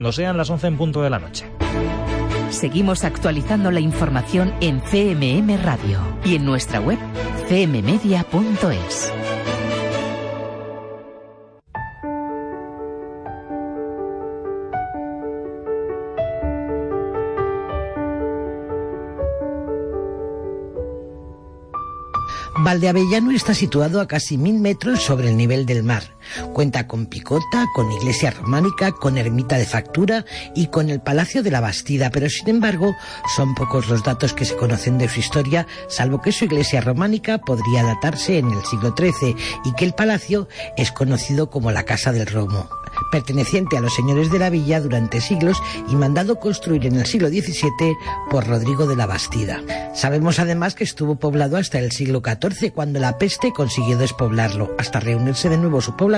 No sean las 11 en punto de la noche. Seguimos actualizando la información en CMM Radio y en nuestra web cmmedia.es. Valdeavellano está situado a casi mil metros sobre el nivel del mar. Cuenta con picota, con iglesia románica, con ermita de factura y con el Palacio de la Bastida, pero sin embargo son pocos los datos que se conocen de su historia, salvo que su iglesia románica podría datarse en el siglo XIII y que el palacio es conocido como la Casa del Romo perteneciente a los señores de la villa durante siglos y mandado construir en el siglo XVII por Rodrigo de la Bastida. Sabemos además que estuvo poblado hasta el siglo XIV, cuando la peste consiguió despoblarlo, hasta reunirse de nuevo su población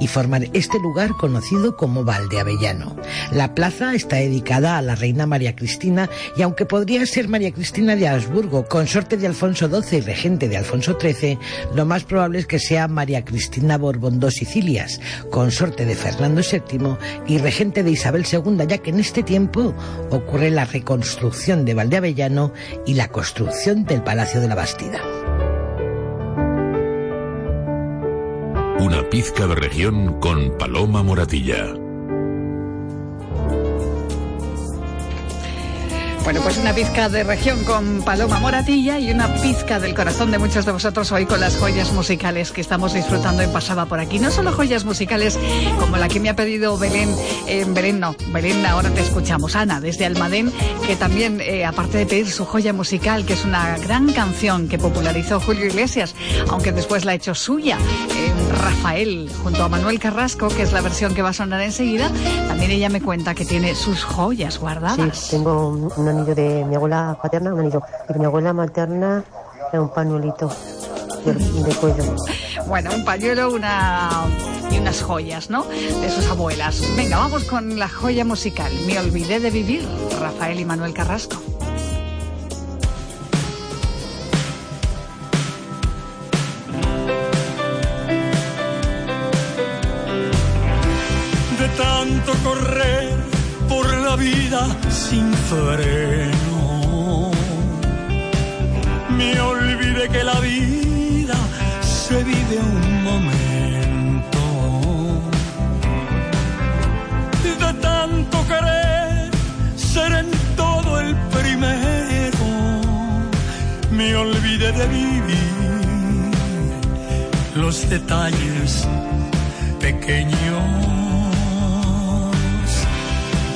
y formar este lugar conocido como Valdeavellano. La plaza está dedicada a la reina María Cristina y aunque podría ser María Cristina de Habsburgo, consorte de Alfonso XII y regente de Alfonso XIII, lo más probable es que sea María Cristina Borbón dos Sicilias, consorte de Fernando VII y regente de Isabel II, ya que en este tiempo ocurre la reconstrucción de Valdeavellano y la construcción del Palacio de la Bastida. Una pizca de región con Paloma Moratilla. Bueno, pues una pizca de región con Paloma Moratilla y una pizca del corazón de muchos de vosotros hoy con las joyas musicales que estamos disfrutando en Pasaba por aquí. No solo joyas musicales como la que me ha pedido Belén, eh, Belén no, Belén ahora te escuchamos, Ana, desde Almadén, que también, eh, aparte de pedir su joya musical, que es una gran canción que popularizó Julio Iglesias, aunque después la ha hecho suya, Rafael, junto a Manuel Carrasco, que es la versión que va a sonar enseguida, también ella me cuenta que tiene sus joyas guardadas. Sí, tengo una anillo de mi abuela paterna, un anillo. Y de mi abuela materna es un pañuelito de, de cuello. Bueno, un pañuelo una, y unas joyas, ¿no? De sus abuelas. Venga, vamos con la joya musical. Me olvidé de vivir, Rafael y Manuel Carrasco. Vida sin freno. Me olvidé que la vida se vive un momento. De tanto querer ser en todo el primero, me olvidé de vivir los detalles pequeños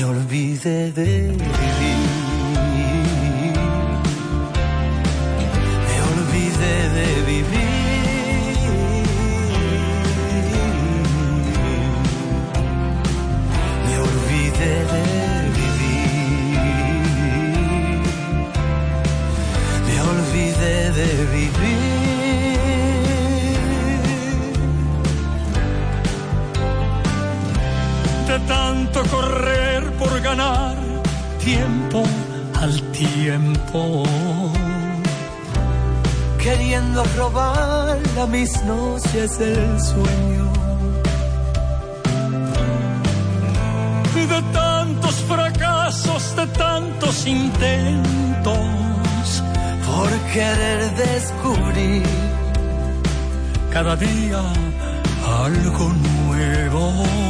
me olvidé de vivir. Me olvidé de vivir. Me olvidé de vivir. Me olvidé de vivir. Tanto correr por ganar tiempo al tiempo. queriendo robar a mis noches el sueño. De tantos fracasos, de tantos intentos, por querer descubrir cada día algo nuevo.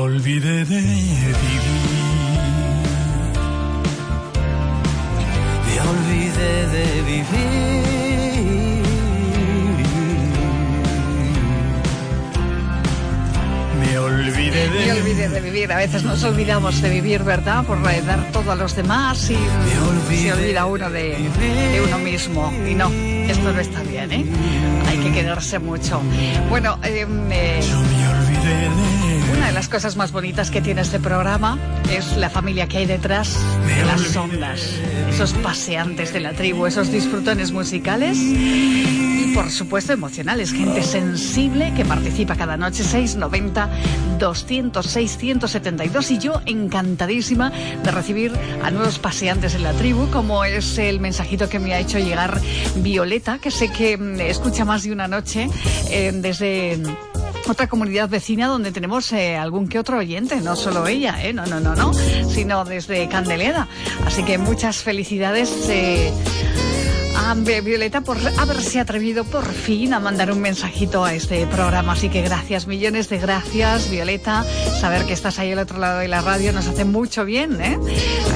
Me olvidé de vivir. Me olvidé de vivir. Me olvidé de Me olvidé de vivir. A veces nos olvidamos de vivir, ¿verdad? Por dar todo a los demás y se olvida uno de, de uno mismo. Y no, esto no está bien, ¿eh? Hay que quererse mucho. Bueno, eh, eh, Una de las cosas más bonitas que tiene este programa es la familia que hay detrás de las ondas. Esos paseantes de la tribu, esos disfrutones musicales y por supuesto emocionales. Gente sensible que participa cada noche 690 206 172 y yo encantadísima de recibir a nuevos paseantes en la tribu como es el mensajito que me ha hecho llegar Violeta que sé que mm, escucha más de una noche eh, desde otra comunidad vecina donde tenemos eh, algún que otro oyente, no solo ella, eh, no, no, no, no, sino desde Candeleda. Así que muchas felicidades. eh, a Violeta por haberse atrevido por fin a mandar un mensajito a este programa. Así que gracias, millones de gracias, Violeta. Saber que estás ahí al otro lado de la radio nos hace mucho bien, ¿eh?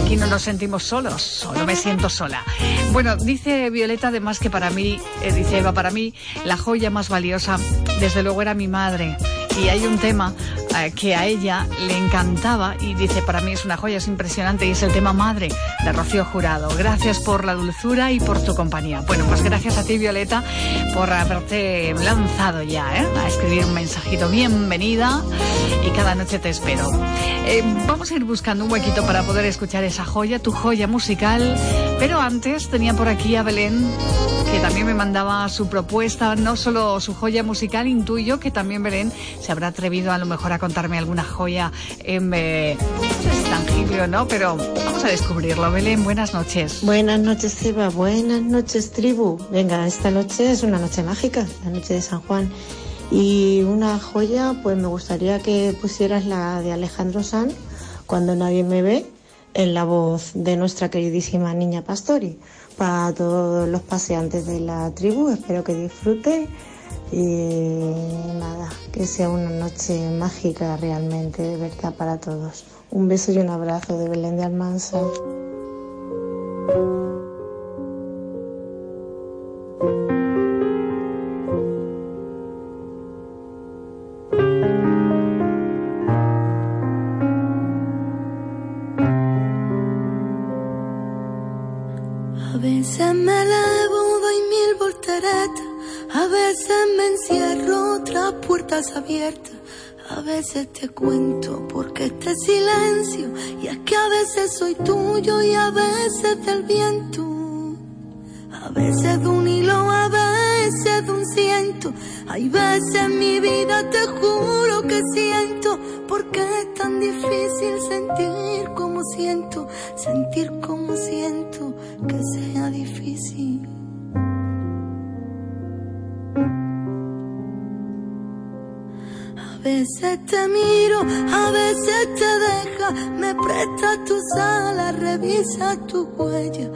Aquí no nos sentimos solos, solo me siento sola. Bueno, dice Violeta además que para mí, eh, dice Eva, para mí la joya más valiosa, desde luego era mi madre. Y hay un tema que a ella le encantaba y dice, para mí es una joya, es impresionante y es el tema Madre de Rocío Jurado. Gracias por la dulzura y por tu compañía. Bueno, pues gracias a ti, Violeta, por haberte lanzado ya ¿eh? a escribir un mensajito. Bienvenida y cada noche te espero. Eh, vamos a ir buscando un huequito para poder escuchar esa joya, tu joya musical. Pero antes tenía por aquí a Belén que también me mandaba su propuesta, no solo su joya musical, intuyo que también Belén se habrá atrevido a lo mejor a contarme alguna joya en, eh, no sé si es tangible o no, pero vamos a descubrirlo. Belén, buenas noches. Buenas noches, Eva. Buenas noches, tribu. Venga, esta noche es una noche mágica, la noche de San Juan. Y una joya, pues me gustaría que pusieras la de Alejandro Sanz, Cuando nadie me ve, en la voz de nuestra queridísima niña Pastori. Para todos los paseantes de la tribu, espero que disfruten. Y nada, que sea una noche mágica realmente, de verdad, para todos. Un beso y un abrazo de Belén de Almanza. A veces me encierro tras puertas abiertas. A veces te cuento porque este silencio y es que a veces soy tuyo y a veces del viento. A veces de un hilo, a veces de un ciento. Hay veces en mi vida te juro que siento porque es tan difícil sentir como siento, sentir como siento que sea difícil. Veces te miro, a veces te deja, me presta tus alas, revisa tu huella.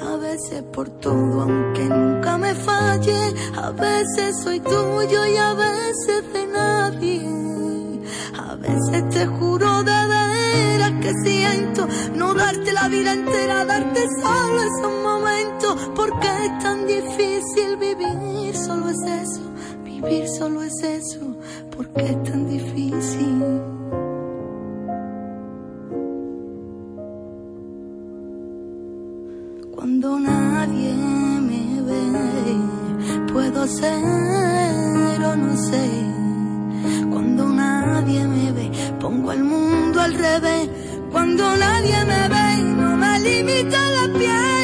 A veces por todo, aunque nunca me falle, a veces soy tuyo y a veces de nadie. A veces te juro de veras que siento no darte la vida entera, darte solo esos momentos, porque es tan difícil vivir, solo es eso, vivir solo es eso, porque es tan difícil. Cuando nadie me ve, puedo ser o no sé. Cuando nadie me ve, pongo el mundo al revés. Cuando nadie me ve, no me limita la piel.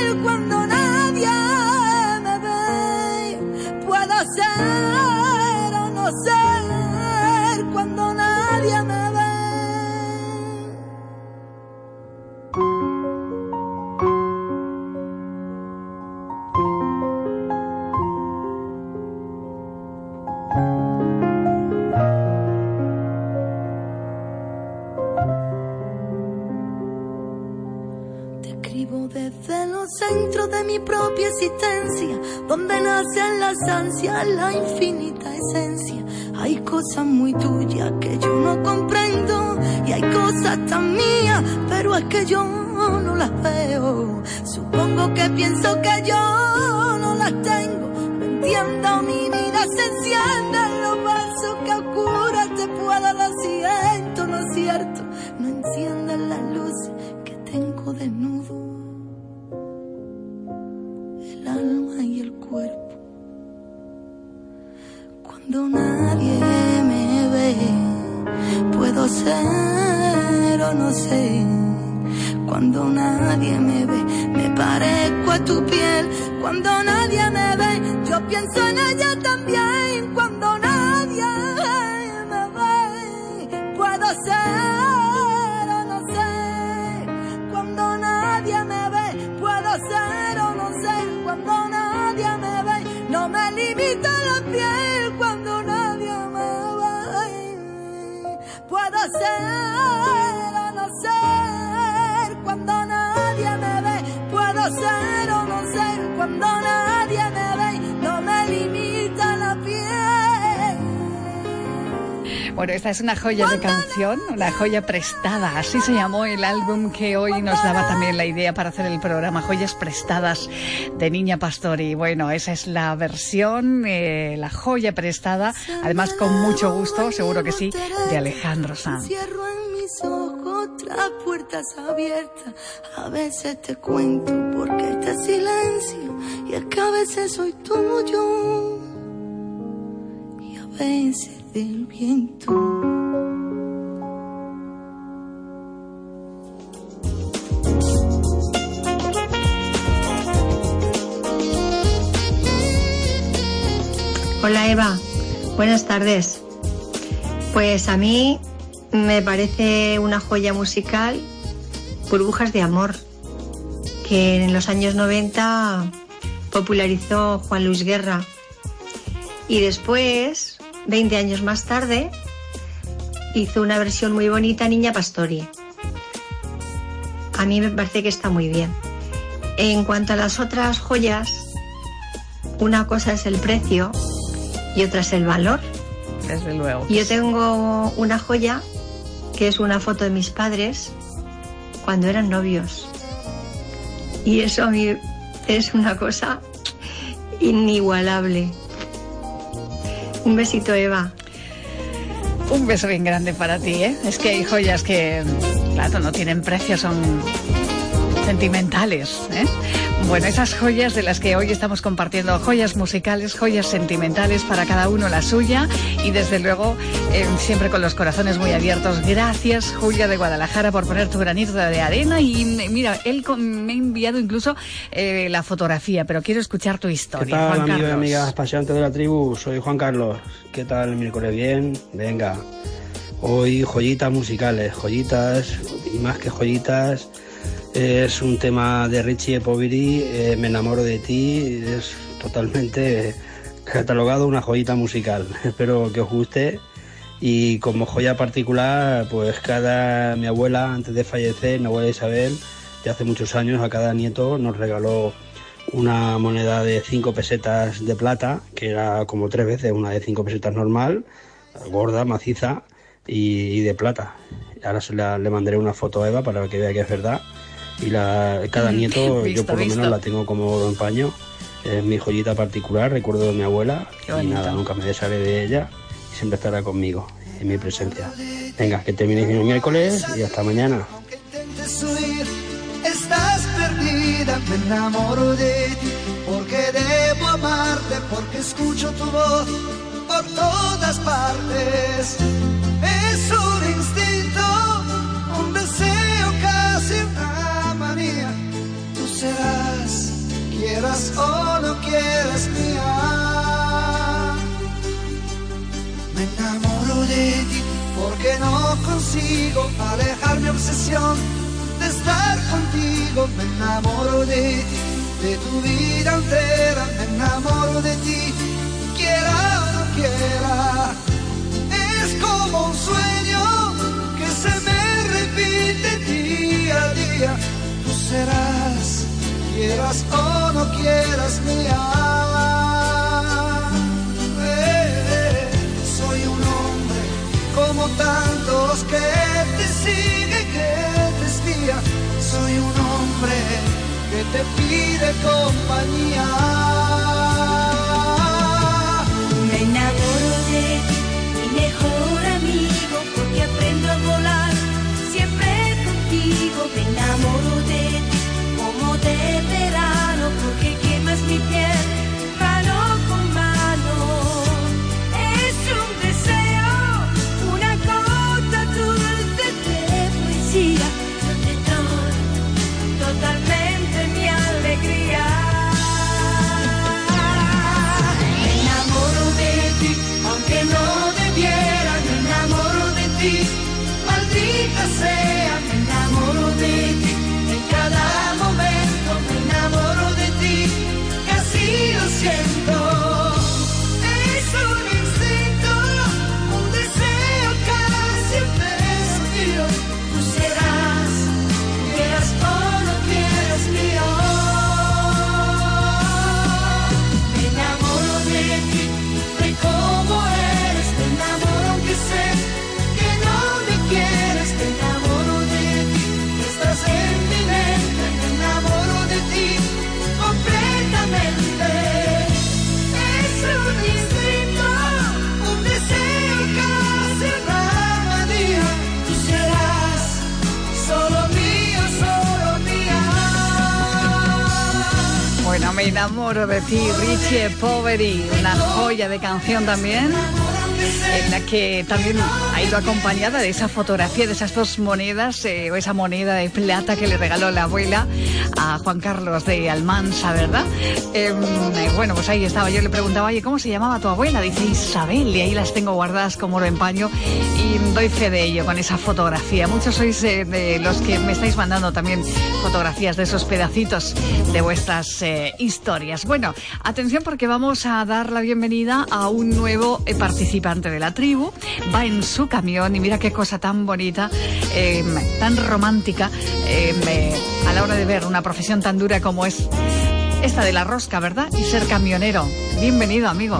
Propia existencia, donde nacen las ansias, la infinita esencia. Hay cosas muy tuyas que yo no comprendo y hay cosas tan mías, pero es que yo no las veo. Supongo que pienso que yo no las tengo. No entiendo, mi vida se enciende en los vasos que oscuras te puedo, lo siento, no es cierto. No encienden las luces ser o no sé. Cuando nadie me ve, me parezco a tu piel. Cuando nadie me ve, yo pienso en ella también. Bueno, esta es una joya de canción, una joya prestada. Así se llamó el álbum que hoy nos daba también la idea para hacer el programa Joyas Prestadas de Niña Pastori. Bueno, esa es la versión, eh, la joya prestada, además con mucho gusto, seguro que sí, de Alejandro Sanz. Otras puertas abiertas. A veces te cuento porque este silencio. Y es que a veces soy tuyo. Y a del viento. Hola Eva, buenas tardes. Pues a mí me parece una joya musical Burbujas de Amor, que en los años 90 popularizó Juan Luis Guerra. Y después, 20 años más tarde, hizo una versión muy bonita Niña Pastori. A mí me parece que está muy bien. En cuanto a las otras joyas, una cosa es el precio y otra es el valor. Desde luego. Yo tengo una joya que es una foto de mis padres cuando eran novios. Y eso a mí es una cosa inigualable. Un besito, Eva. Un beso bien grande para ti, ¿eh? Es que hay joyas que, claro, no tienen precio, son sentimentales. ¿eh? Bueno, esas joyas de las que hoy estamos compartiendo, joyas musicales, joyas sentimentales para cada uno la suya y desde luego eh, siempre con los corazones muy abiertos. Gracias Julia de Guadalajara por poner tu granito de arena y mira, él me ha enviado incluso eh, la fotografía, pero quiero escuchar tu historia. ¿Qué tal amigos y amigas paseantes de la tribu? Soy Juan Carlos. ¿Qué tal el miércoles? Bien, venga. Hoy joyitas musicales, joyitas y más que joyitas es un tema de Richie Poveri, eh, Me enamoro de ti, es totalmente catalogado una joyita musical. Espero que os guste y como joya particular, pues cada mi abuela antes de fallecer, mi abuela Isabel, de hace muchos años a cada nieto nos regaló una moneda de 5 pesetas de plata, que era como tres veces una de 5 pesetas normal, gorda, maciza y, de plata. Ahora se le mandaré una foto a Eva para que vea que es verdad y la, cada nieto yo por lo menos la tengo como oro en paño. Es mi joyita particular, recuerdo de mi abuela y nada, nunca me desharé de ella y siempre estará conmigo en mi presencia. Venga, que terminéis el miércoles y hasta mañana. Estás perdida, me enamoro de ti, porque debo amarte, porque escucho tu voz por todas partes. Es un quieras o no quieras. Me enamoro de ti porque no consigo alejar mi obsesión de estar contigo. Me enamoro de ti, de tu vida entera. Me enamoro de ti, quiera o no quiera. Es como un sueño que se me repite día a día serás, quieras o no quieras mi alma. Eh, soy un hombre como tantos que te sigue, que te espía. Soy un hombre que te pide compañía. Me enamoro de ti, mi mejor amigo, porque aprendo a volar siempre contigo. Me enamoro de de verano porque quemas mi piel Poveri, una joya de canción también, en la que también ha ido acompañada de esa fotografía, de esas dos monedas, eh, o esa moneda de plata que le regaló la abuela a Juan Carlos de Almansa, ¿verdad? Em, eh, bueno, pues ahí estaba. Yo le preguntaba, oye, ¿cómo se llamaba tu abuela? Dice Isabel, y ahí las tengo guardadas como oro en paño y doy fe de ello con esa fotografía. Muchos sois eh, de los que me estáis mandando también fotografías de esos pedacitos de vuestras historias. Bueno, atención porque vamos a dar la bienvenida a un nuevo participante de la tribu. Va en su camión y mira qué cosa tan bonita, em, tan romántica em, eh, a la hora de ver una profesión tan dura como es esta de la rosca, ¿verdad? Y ser camionero. Bienvenido, amigo.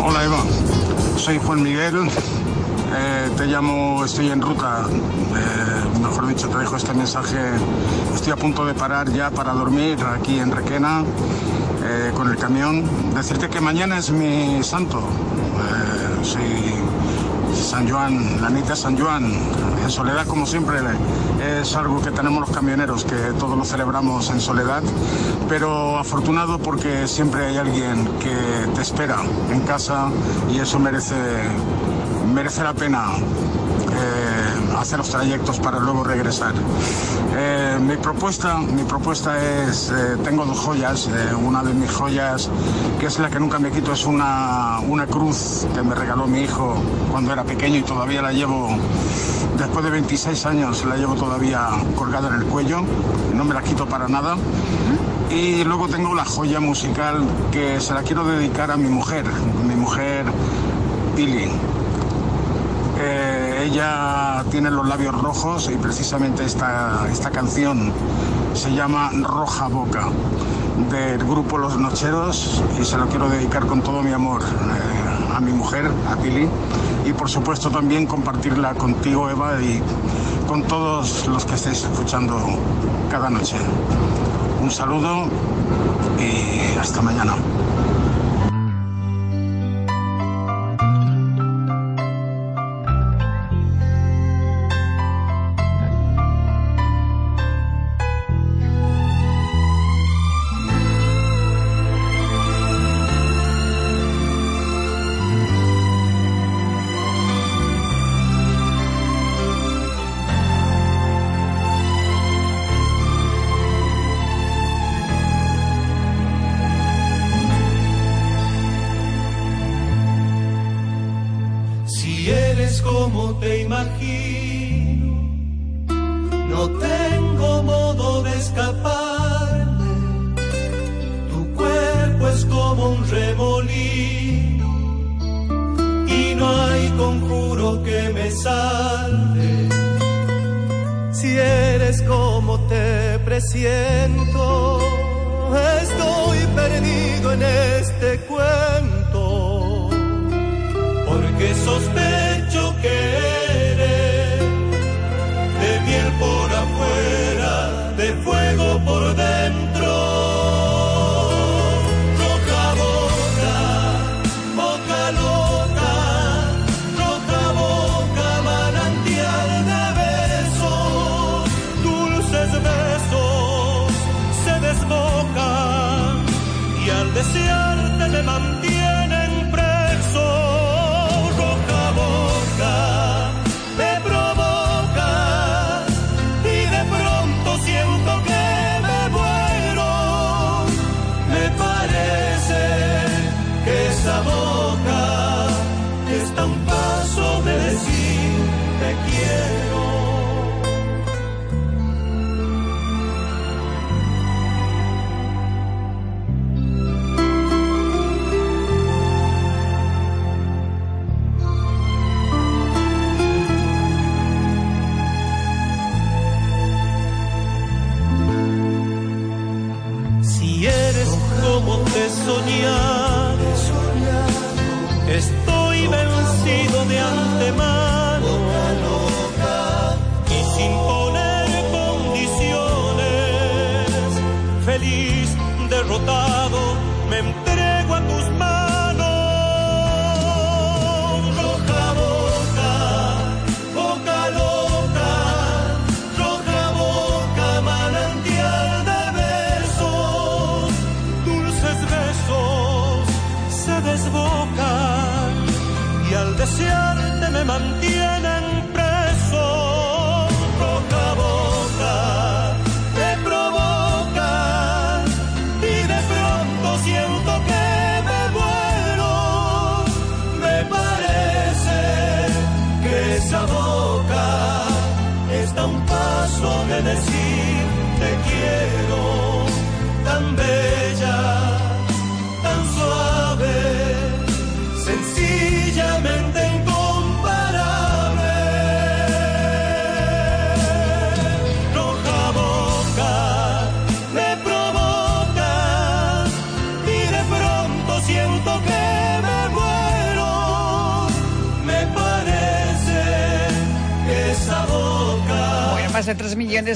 Hola, Eva. Soy Juan Miguel. Eh, te llamo, estoy en ruta. Eh, mejor dicho, te dejo este mensaje. Estoy a punto de parar ya para dormir aquí en Requena con el camión. Decirte que mañana es mi santo. Sí, San Juan, la nit de San Juan, en soledad como siempre, es algo que tenemos los camioneros, que todos lo celebramos en soledad, pero afortunado porque siempre hay alguien que te espera en casa y eso merece, merece la pena. Hacer los trayectos para luego regresar. Eh, mi propuesta, mi propuesta es, eh, tengo dos joyas, eh, una de mis joyas que es la que nunca me quito es una, una cruz que me regaló mi hijo cuando era pequeño y todavía la llevo, después de 26 años la llevo todavía colgada en el cuello, no me la quito para nada. Y luego tengo la joya musical que se la quiero dedicar a mi mujer, mi mujer Pili. Ella tiene los labios rojos y precisamente esta, esta canción se llama Roja Boca del grupo Los Nocheros y se lo quiero dedicar con todo mi amor eh, a mi mujer, a Pili y por supuesto también compartirla contigo Eva y con todos los que estáis escuchando cada noche. Un saludo y hasta mañana. Imagino, no tengo modo de escaparme. Tu cuerpo es como un remolino y no hay conjuro que me salve. Si eres como te presiento, estoy perdido en este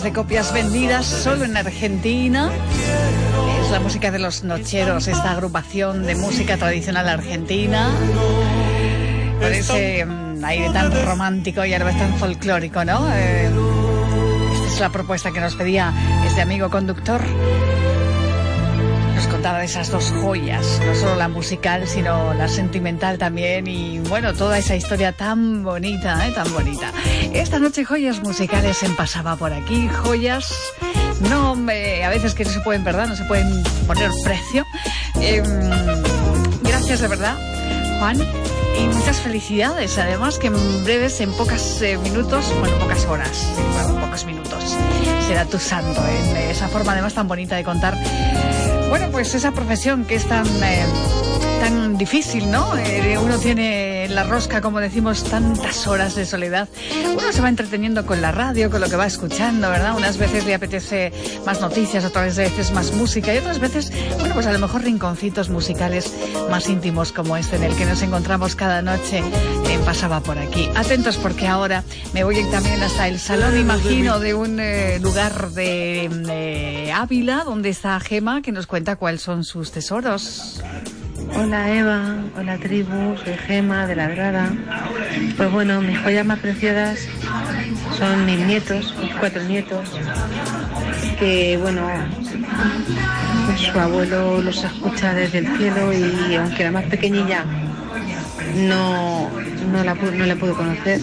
de copias vendidas solo en Argentina. Es la música de los Nocheros, esta agrupación de música tradicional argentina. Con ese mm, aire tan romántico y a la vez tan folclórico, ¿no? Eh, esta es la propuesta que nos pedía este amigo conductor. Contaba de esas dos joyas, no solo la musical, sino la sentimental también y bueno, toda esa historia tan bonita, ¿eh? tan bonita. Esta noche joyas musicales en Pasaba por aquí, joyas no a veces que no se pueden, ¿verdad? No se pueden poner precio. Em, gracias de verdad, Juan. Y muchas felicidades, además que en breves, en pocos eh, minutos, bueno, pocas horas, pocos minutos, será tu santo, en esa forma además tan bonita de contar, bueno, pues esa profesión que es tan, eh, tan difícil, ¿no? Eh, uno tiene la rosca, como decimos, tantas horas de soledad, uno se va entreteniendo con la radio, con lo que va escuchando, ¿verdad? Unas veces le apetece más noticias, otras veces más música y otras veces, bueno, pues a lo mejor rinconcitos musicales más íntimos como este en el que nos encontramos cada noche en Pasaba por aquí. Atentos porque ahora me voy también hasta el salón, imagino, de un eh, lugar de eh, Ávila, donde está Gema, que nos cuenta cuáles son sus tesoros. Hola Eva, hola tribu, soy Gema de la Grada. Pues bueno, mis joyas más preciadas son mis nietos, mis cuatro nietos, que bueno, pues su abuelo los escucha desde el cielo y aunque la más pequeñilla no, no, la, no la puedo conocer,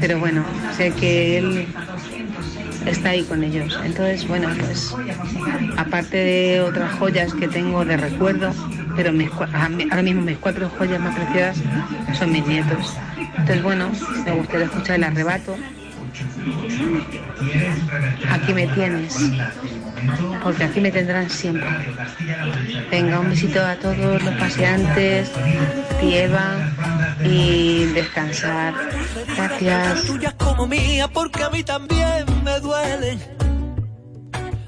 pero bueno, sé que él está ahí con ellos. Entonces, bueno, pues aparte de otras joyas que tengo de recuerdo, pero ahora mismo mis cuatro joyas más preciadas son mis nietos. Entonces, bueno, me gustaría escuchar el arrebato. Aquí me tienes, porque aquí me tendrán siempre. Venga, un besito a todos los paseantes, Tieva y descansar. Gracias.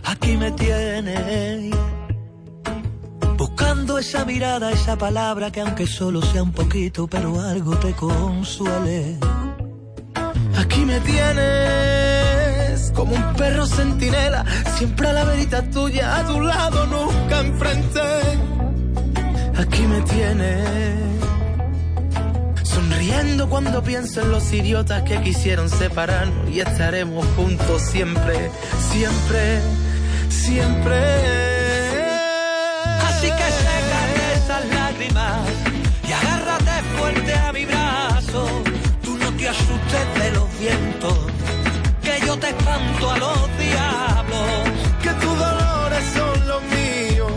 Aquí me tienes Buscando esa mirada, esa palabra que aunque solo sea un poquito, pero algo te consuele. Aquí me tienes como un perro centinela, siempre a la verita tuya, a tu lado, nunca enfrente. Aquí me tienes. Sonriendo cuando pienso en los idiotas que quisieron separarnos y estaremos juntos siempre, siempre, siempre. Así que sécate esas lágrimas y agárrate fuerte a mi brazo. Tú no te asustes de los vientos, que yo te espanto a los diablos. Que tus dolores son los míos,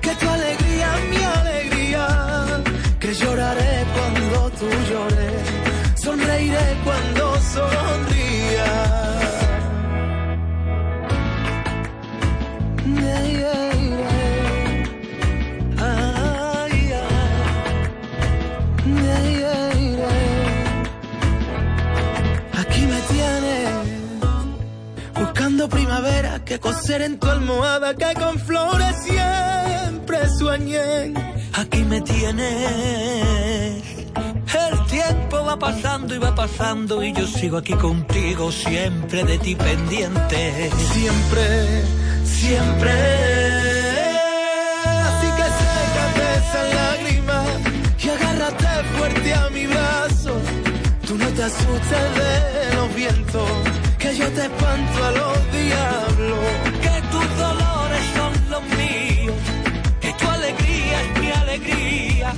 que tu alegría es mi alegría. Que lloraré cuando tú llores, sonreiré cuando sonrías. Primavera que coser en tu almohada que con flores siempre sueñé. Aquí me tienes. El tiempo va pasando y va pasando y yo sigo aquí contigo siempre de ti pendiente. Siempre, siempre. Así que sécate esa lágrima y agárrate fuerte a mi brazo. Tú no te asustes de los vientos que yo te espanto a los diablos, que tus dolores son los míos, que tu alegría es mi alegría,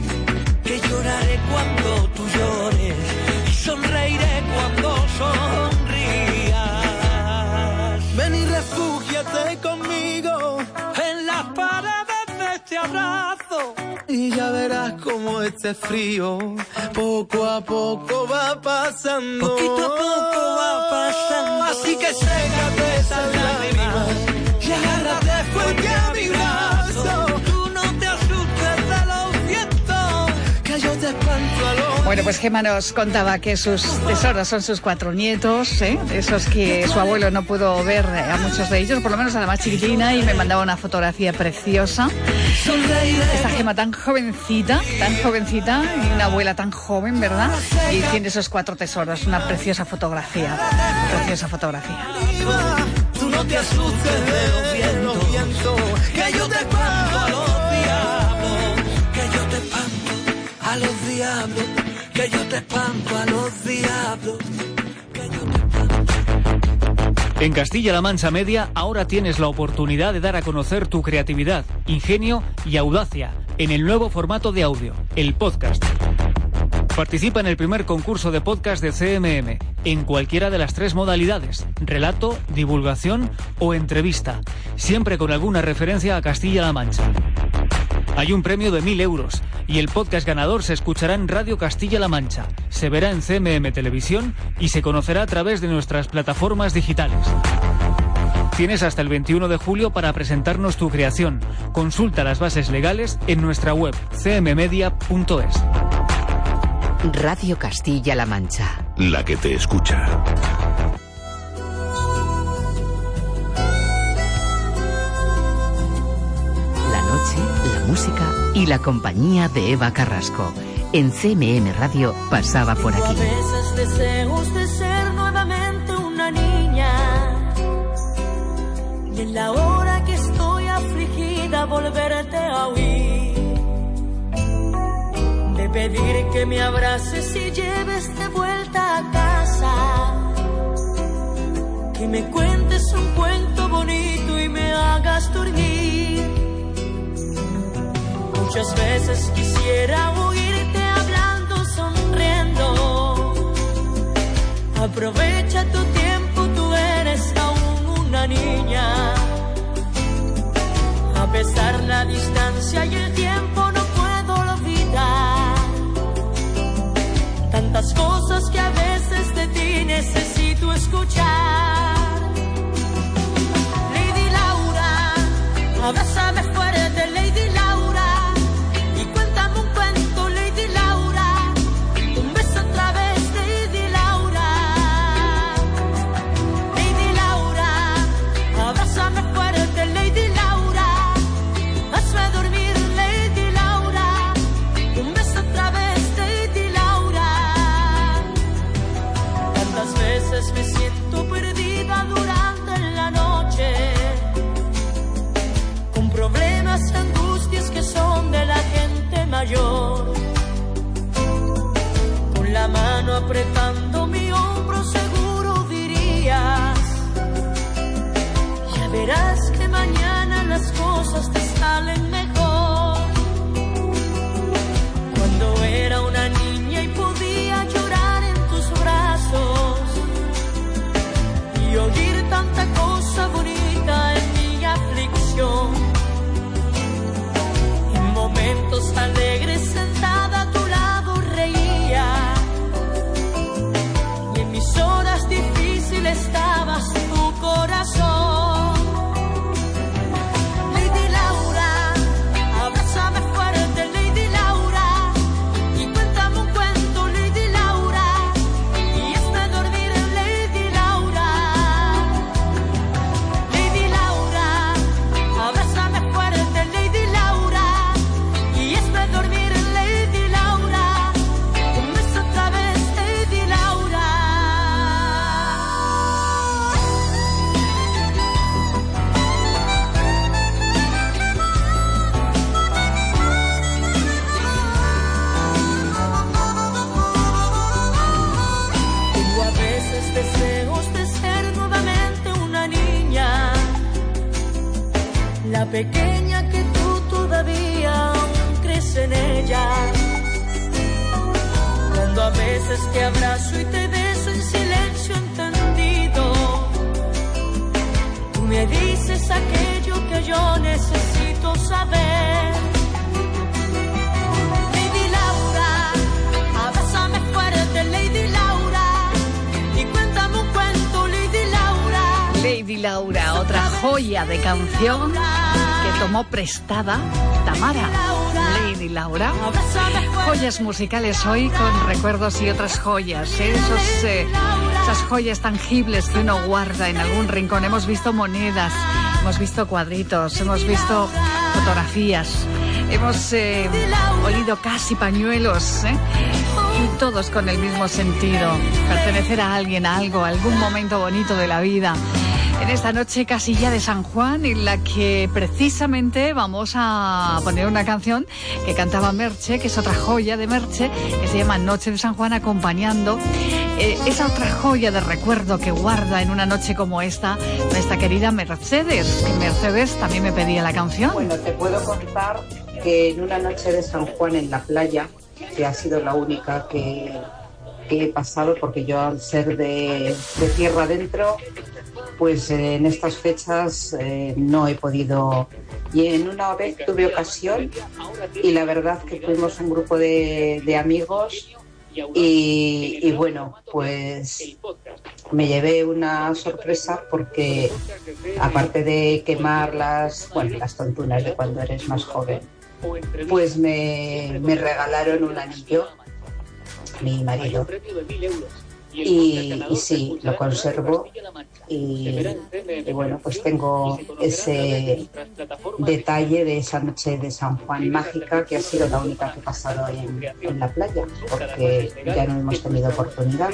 que lloraré cuando tú llores y sonreiré cuando sonrías. Y ya verás como este frío poco a poco va pasando. Poquito a poco va pasando. Así que sécate esas lágrimas y agárrate fuerte a mi brazo. Tú no te asustes de los vientos, que yo te espanto a los bueno, pues Gemma nos contaba que sus tesoros son sus cuatro nietos, ¿eh? esos que su abuelo no pudo ver a muchos de ellos, por lo menos a la más chiquitina, y me mandaba una fotografía preciosa. Esta Gema tan jovencita, tan jovencita, y una abuela tan joven, ¿verdad? Y tiene esos cuatro tesoros, una preciosa fotografía, preciosa fotografía. Que yo te a los diablos. En Castilla-La Mancha Media ahora tienes la oportunidad de dar a conocer tu creatividad, ingenio y audacia en el nuevo formato de audio, el podcast. Participa en el primer concurso de podcast de CMM, en cualquiera de las tres modalidades, relato, divulgación o entrevista, siempre con alguna referencia a Castilla-La Mancha. Hay un premio de 1.000 euros y el podcast ganador se escuchará en Radio Castilla-La Mancha, se verá en CMM Televisión y se conocerá a través de nuestras plataformas digitales. Tienes hasta el 21 de julio para presentarnos tu creación. Consulta las bases legales en nuestra web cmmedia.es. Radio Castilla-La Mancha. La que te escucha. Música y la compañía de Eva Carrasco. En CMM Radio pasaba por aquí. veces ser nuevamente una niña. Y en la hora que estoy afligida, volverte a oír. De pedir que me abraces y lleves de vuelta a casa. Que me cuentes un cuento bonito y me hagas dormir. Muchas veces quisiera oírte hablando, sonriendo. Aprovecha tu tiempo, tú eres aún una niña. A pesar la distancia y el tiempo no puedo olvidar. Tantas cosas que a veces de ti necesito escuchar. Lady Laura, abrázame fuerte, pequeña que tú todavía crees en ella. Cuando a veces te abrazo y te beso en silencio entendido, tú me dices aquello que yo necesito saber. Lady Laura, abrázame fuerte, Lady Laura, y cuéntame un cuento, Lady Laura. Lady Laura, otra joya de canción que tomó prestada Tamara. Lady Laura. Joyas musicales hoy con recuerdos y otras joyas. ¿eh? Esos, eh, esas joyas tangibles que uno guarda en algún rincón. Hemos visto monedas, hemos visto cuadritos, hemos visto fotografías, hemos eh, olido casi pañuelos. ¿eh? Y todos con el mismo sentido. Pertenecer a alguien, a algo, a algún momento bonito de la vida. En esta noche casilla de San Juan, en la que precisamente vamos a poner una canción que cantaba Merche, que es otra joya de Merche, que se llama Noche de San Juan, acompañando eh, esa otra joya de recuerdo que guarda en una noche como esta nuestra querida Mercedes. Mercedes también me pedía la canción. Bueno, te puedo contar que en una noche de San Juan en la playa, que ha sido la única que, que he pasado, porque yo al ser de, de tierra adentro, pues eh, en estas fechas eh, no he podido. Y en una vez tuve ocasión y la verdad que fuimos un grupo de, de amigos y, y bueno, pues me llevé una sorpresa porque aparte de quemar las, bueno, las tontunas de cuando eres más joven, pues me, me regalaron un anillo, mi marido. Y, y sí, lo conservo y, y bueno, pues tengo ese detalle de esa noche de San Juan mágica que ha sido la única que he pasado en, en la playa, porque ya no hemos tenido oportunidad.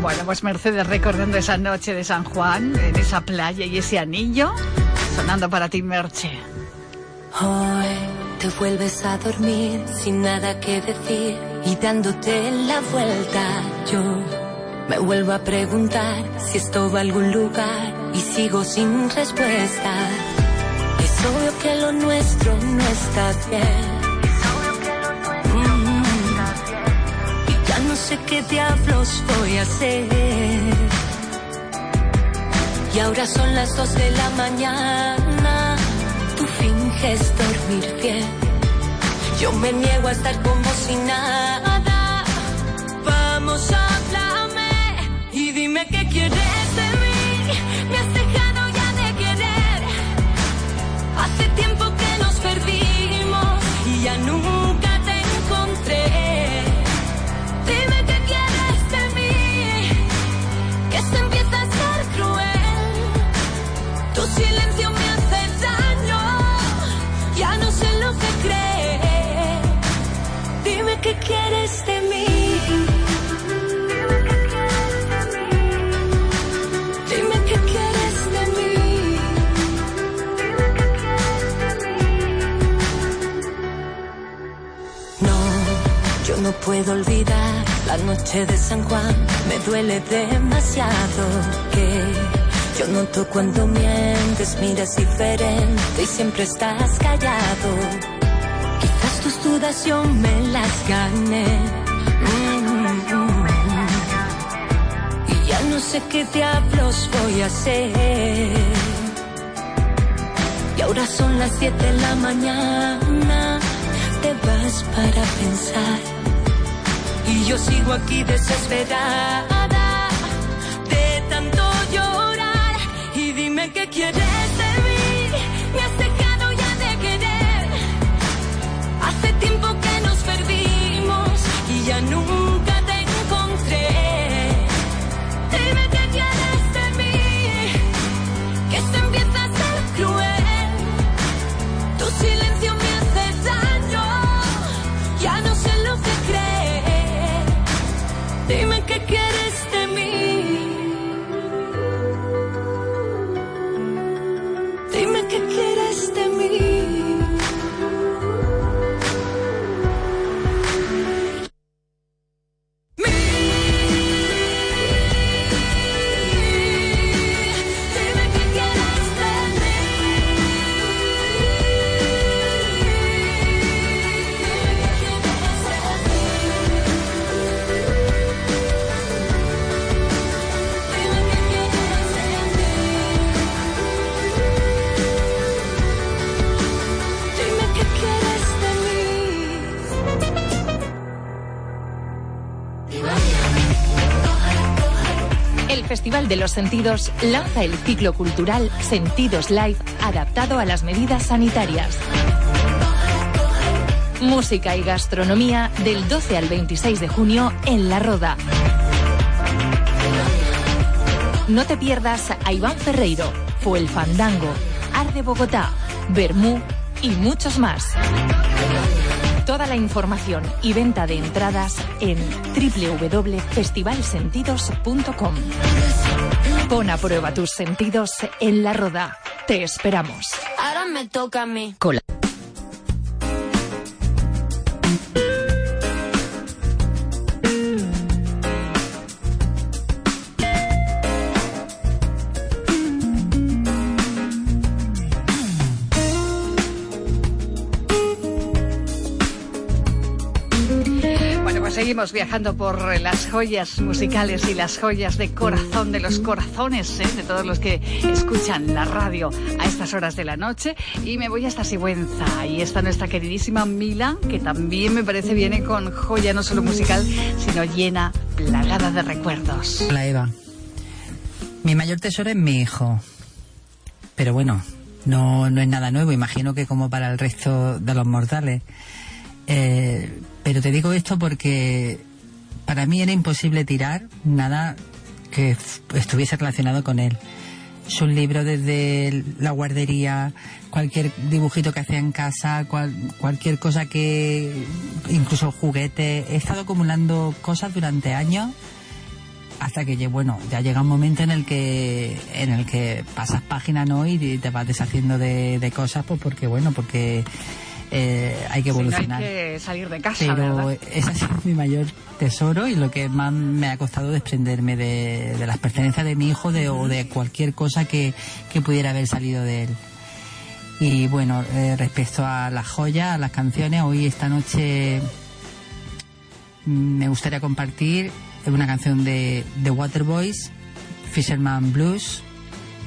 Bueno, pues Mercedes recordando esa noche de San Juan, en esa playa y ese anillo, sonando para ti, Merche. Hoy te vuelves a dormir sin nada que decir y dándote la vuelta. Yo me vuelvo a preguntar si esto va a algún lugar y sigo sin respuesta. Es obvio que lo nuestro no está bien. Mm. Y ya no sé qué diablos voy a hacer. Y ahora son las dos de la mañana. Tú finges dormir bien. Yo me niego a estar como si nada. Vamos, háblame y dime qué quieres de mí. Me has dejado ya de querer. Hace tiempo olvidar la noche de San Juan. Me duele demasiado que yo noto cuando mientes, miras diferente y siempre estás callado. Quizás tus dudas yo me las gané. Mm. Y ya no sé qué diablos voy a hacer. Y ahora son las 7 de la mañana, te vas para pensar. Y yo sigo aquí desesperada de tanto llorar. Y dime qué quieres de los Sentidos lanza el ciclo cultural Sentidos Live adaptado a las medidas sanitarias. Música y gastronomía del 12 al 26 de junio en La Roda. No te pierdas a Iván Ferreiro, Fue el Fandango, Arde Bogotá, Bermú y muchos más. Toda la información y venta de entradas en www.festivalsentidos.com. Pon a prueba tus sentidos en la roda. Te esperamos. Ahora me toca a mí. Cola. Viajando por las joyas musicales y las joyas de corazón, de los corazones, ¿eh? de todos los que escuchan la radio a estas horas de la noche. Y me voy hasta Sigüenza. Y está nuestra queridísima Mila, que también me parece viene con joya no solo musical, sino llena, plagada de recuerdos. Hola Eva. Mi mayor tesoro es mi hijo. Pero bueno, no, no es nada nuevo, imagino que como para el resto de los mortales. Eh, pero te digo esto porque para mí era imposible tirar nada que estuviese relacionado con él. Sus libros desde la guardería, cualquier dibujito que hacía en casa, cual- cualquier cosa que, incluso juguetes. He estado acumulando cosas durante años hasta que bueno ya llega un momento en el que en el que pasas página no y te vas deshaciendo de, de cosas pues porque bueno porque eh, hay que Si no hay evolucionar que salir de casa, pero ¿verdad? ese ha sido mi mayor tesoro y lo que más me ha costado desprenderme de, de las pertenencias de mi hijo de, o de cualquier cosa que, que pudiera haber salido de él. Y bueno, eh, respecto a las joyas, a las canciones, hoy esta noche mm, me gustaría compartir una canción de The Waterboys, Fisherman Blues,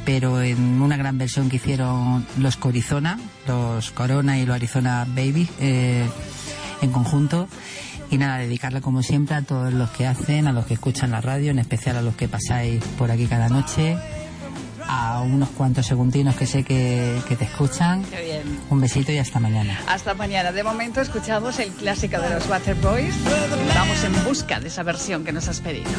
pero en una gran versión que hicieron los Corizona, los Corona y los Arizona Baby eh, en conjunto. Y nada, dedicarla como siempre a todos los que hacen, a los que escuchan la radio, en especial a los que pasáis por aquí cada noche, a unos cuantos segundinos que sé que, que te escuchan. Qué bien. Un besito y hasta mañana. Hasta mañana. De momento escuchamos el clásico de los Waterboys. Vamos en busca de esa versión que nos has pedido.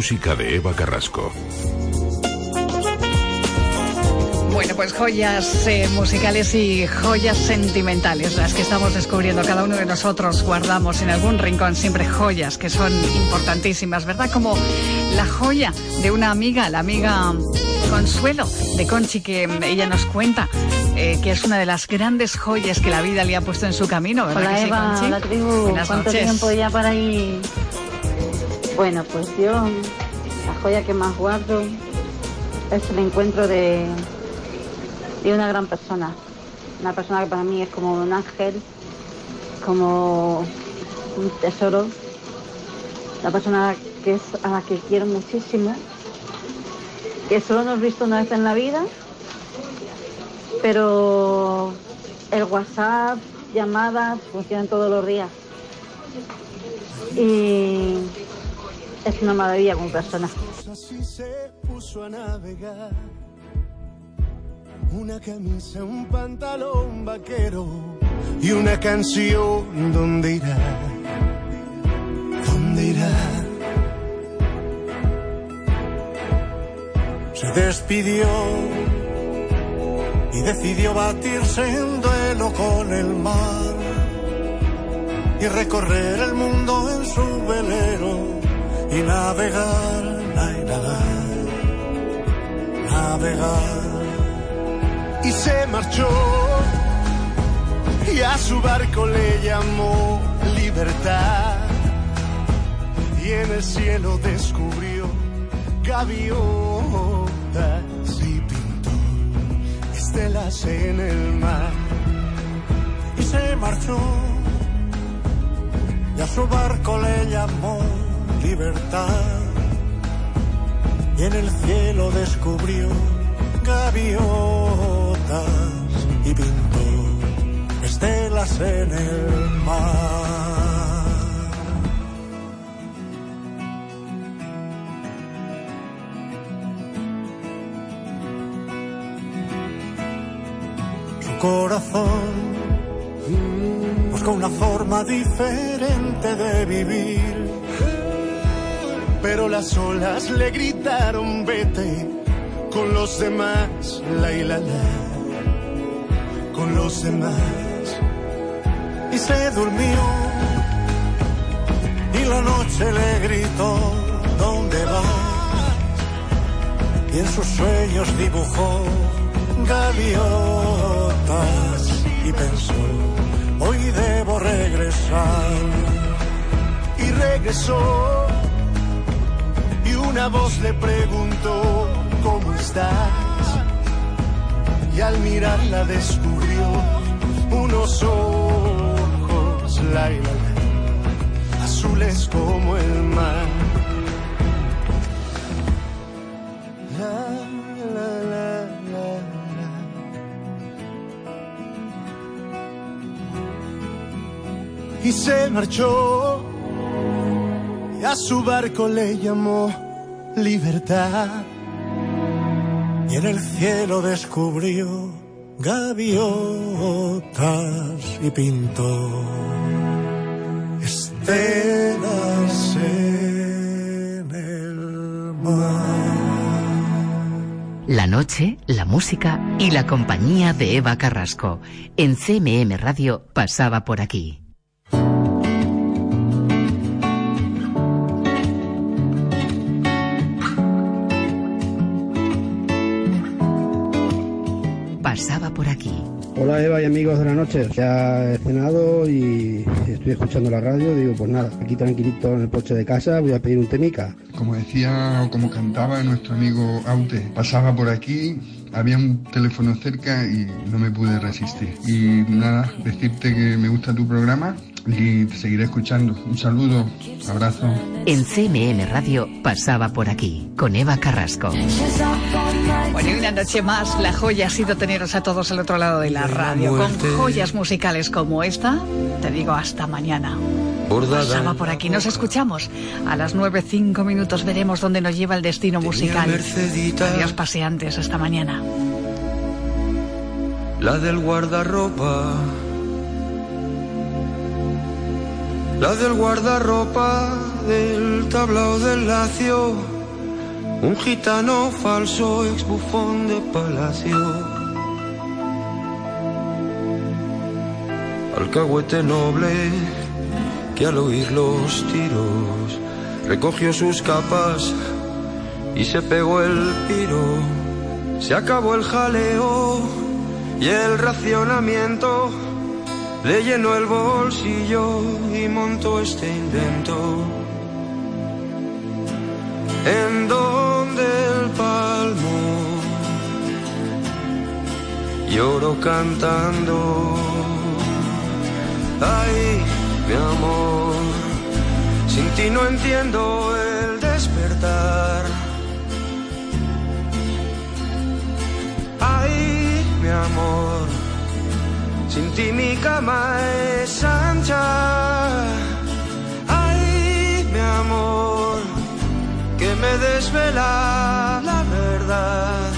Música de Eva Carrasco. Bueno, pues joyas eh, musicales y joyas sentimentales, las que estamos descubriendo cada uno de nosotros, guardamos en algún rincón siempre joyas que son importantísimas, ¿verdad? Como la joya de una amiga, la amiga Consuelo de Conchi, que ella nos cuenta eh, que es una de las grandes joyas que la vida le ha puesto en su camino, ¿verdad? Hola que sí, Eva, Conchi? hola tribu, Buenas ¿cuánto noches. tiempo ya para ir? Bueno, pues yo, la joya que más guardo es el encuentro de, de una gran persona. Una persona que para mí es como un ángel, como un tesoro. La persona que es a la que quiero muchísimo, que solo nos he visto una vez en la vida, pero el WhatsApp, llamadas, funcionan todos los días. Y es una maravilla como persona. Así se puso a navegar. Una camisa, un pantalón vaquero y una canción. ¿Dónde irá? ¿Dónde irá? Se despidió y decidió batirse en duelo con el mar y recorrer el mundo en su velero y navegar, navegar, navegar. Y se marchó y a su barco le llamó libertad. Y en el cielo descubrió gaviotas y pintó estelas en el mar. Y se marchó y a su barco le llamó libertad. Y en el cielo descubrió gaviotas y pintó estelas en el mar. Su corazón buscó una forma diferente de vivir pero las olas le gritaron vete con los demás, la y la la, con los demás. Y se durmió y la noche le gritó, ¿dónde vas? Y en sus sueños dibujó gaviotas y pensó, hoy debo regresar. Y regresó una voz le preguntó, ¿cómo estás? Y al mirarla descubrió unos ojos, la, y la, la, azules como el mar. Y se marchó y a su barco le llamó libertad. Y en el cielo descubrió gaviotas y pintó estelas en el mar. La noche, la música y la compañía de Eva Carrasco. En CMM Radio pasaba por aquí. Hola Eva y amigos de la noche. Ya he cenado y estoy escuchando la radio. Digo, pues nada, aquí tranquilito en el porche de casa voy a pedir un temica. Como decía o como cantaba nuestro amigo Aute, pasaba por aquí, había un teléfono cerca y no me pude resistir. Y nada, decirte que me gusta tu programa y te seguiré escuchando. Un saludo, abrazo. En CMM Radio pasaba por aquí, con Eva Carrasco. Bueno, y una noche más, la joya ha sido teneros a todos al otro lado de la radio. Con joyas musicales como esta, te digo hasta mañana. Pasaba por aquí, nos escuchamos. A las nueve, cinco minutos veremos dónde nos lleva el destino musical. Adiós paseantes, hasta mañana. la del guardarropa, la del guardarropa del tablao del lacio, un gitano falso ex bufón de palacio. Alcahuete noble que al oír los tiros recogió sus capas y se pegó el piro. Se acabó el jaleo y el racionamiento le llenó el bolsillo y montó este invento. Lloro cantando. Ay, mi amor, sin ti no entiendo el despertar. Ay, mi amor, sin ti mi cama es ancha. Ay, mi amor, que me desvela la verdad.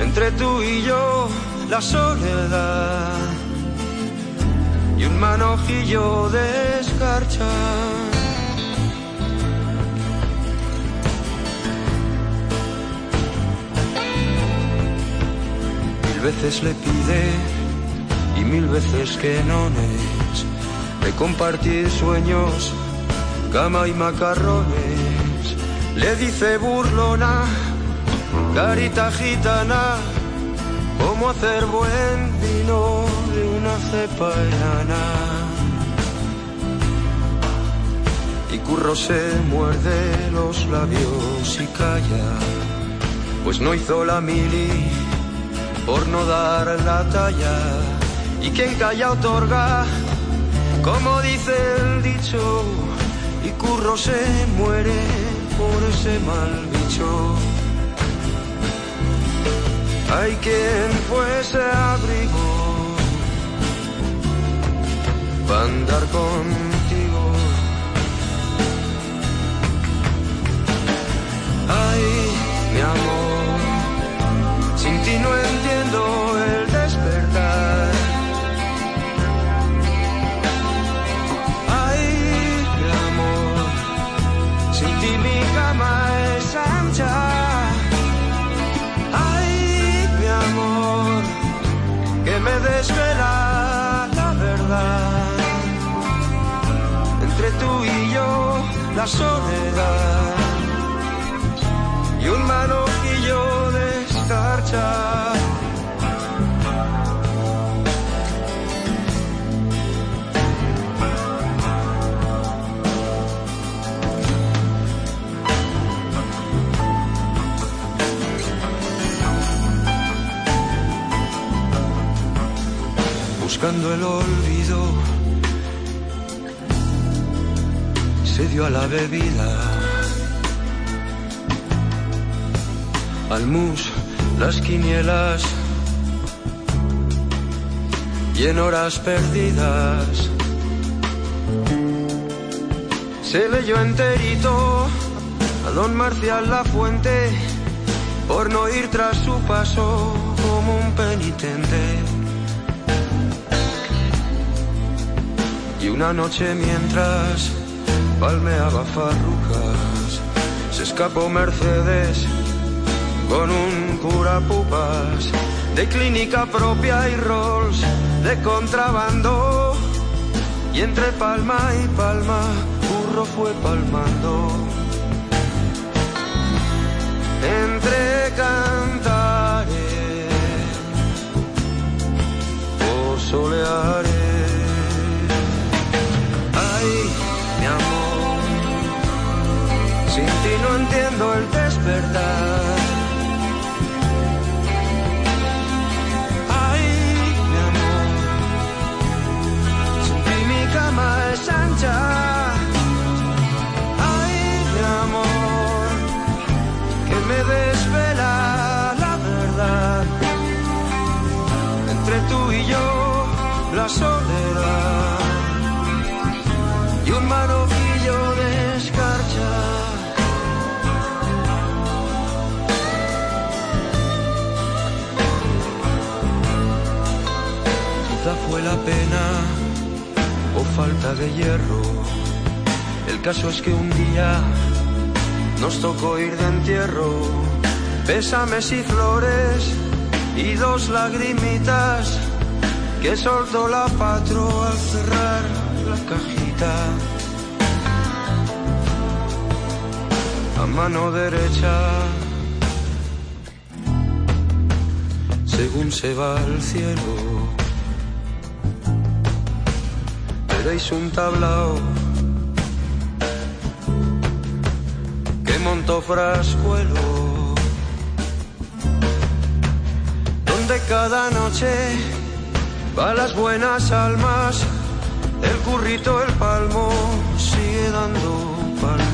Entre tú y yo, la soledad y un manojillo de escarcha. Mil veces le pide y mil veces que no es de sueños, cama y macarrones. Le dice burlona, carita gitana, cómo hacer buen vino de una cepa enana. Y Curro se muerde los labios y calla, pues no hizo la mili por no dar la talla. Y quien calla otorga, como dice el dicho, y Curro se muere por ese mal bicho. Hay quien fuese abrigo para andar contigo. Ay, mi amor, sin ti no entiendo el la soledad y un manojillo de escarcha. Buscando el olvido, se dio a la bebida. al mus las quinielas y en horas perdidas se leyó enterito a don Marcial La Fuente por no ir tras su paso como un penitente. Y una noche mientras palmeaba farrucas, se escapó Mercedes con un cura pupas de clínica propia y rolls de contrabando. Y entre palma y palma, burro fue palmando. Entre cantares o soleares. Entiendo el despertar. Ay, mi amor, sin ti mi cama es ancha. De hierro El caso es que un día nos tocó ir de entierro, pésames y flores y dos lagrimitas que soltó la patro al cerrar la cajita. A mano derecha, según se va al cielo, veréis un tablao que montó frascuelo, donde cada noche va las buenas almas, el currito, el palmo sigue dando palmas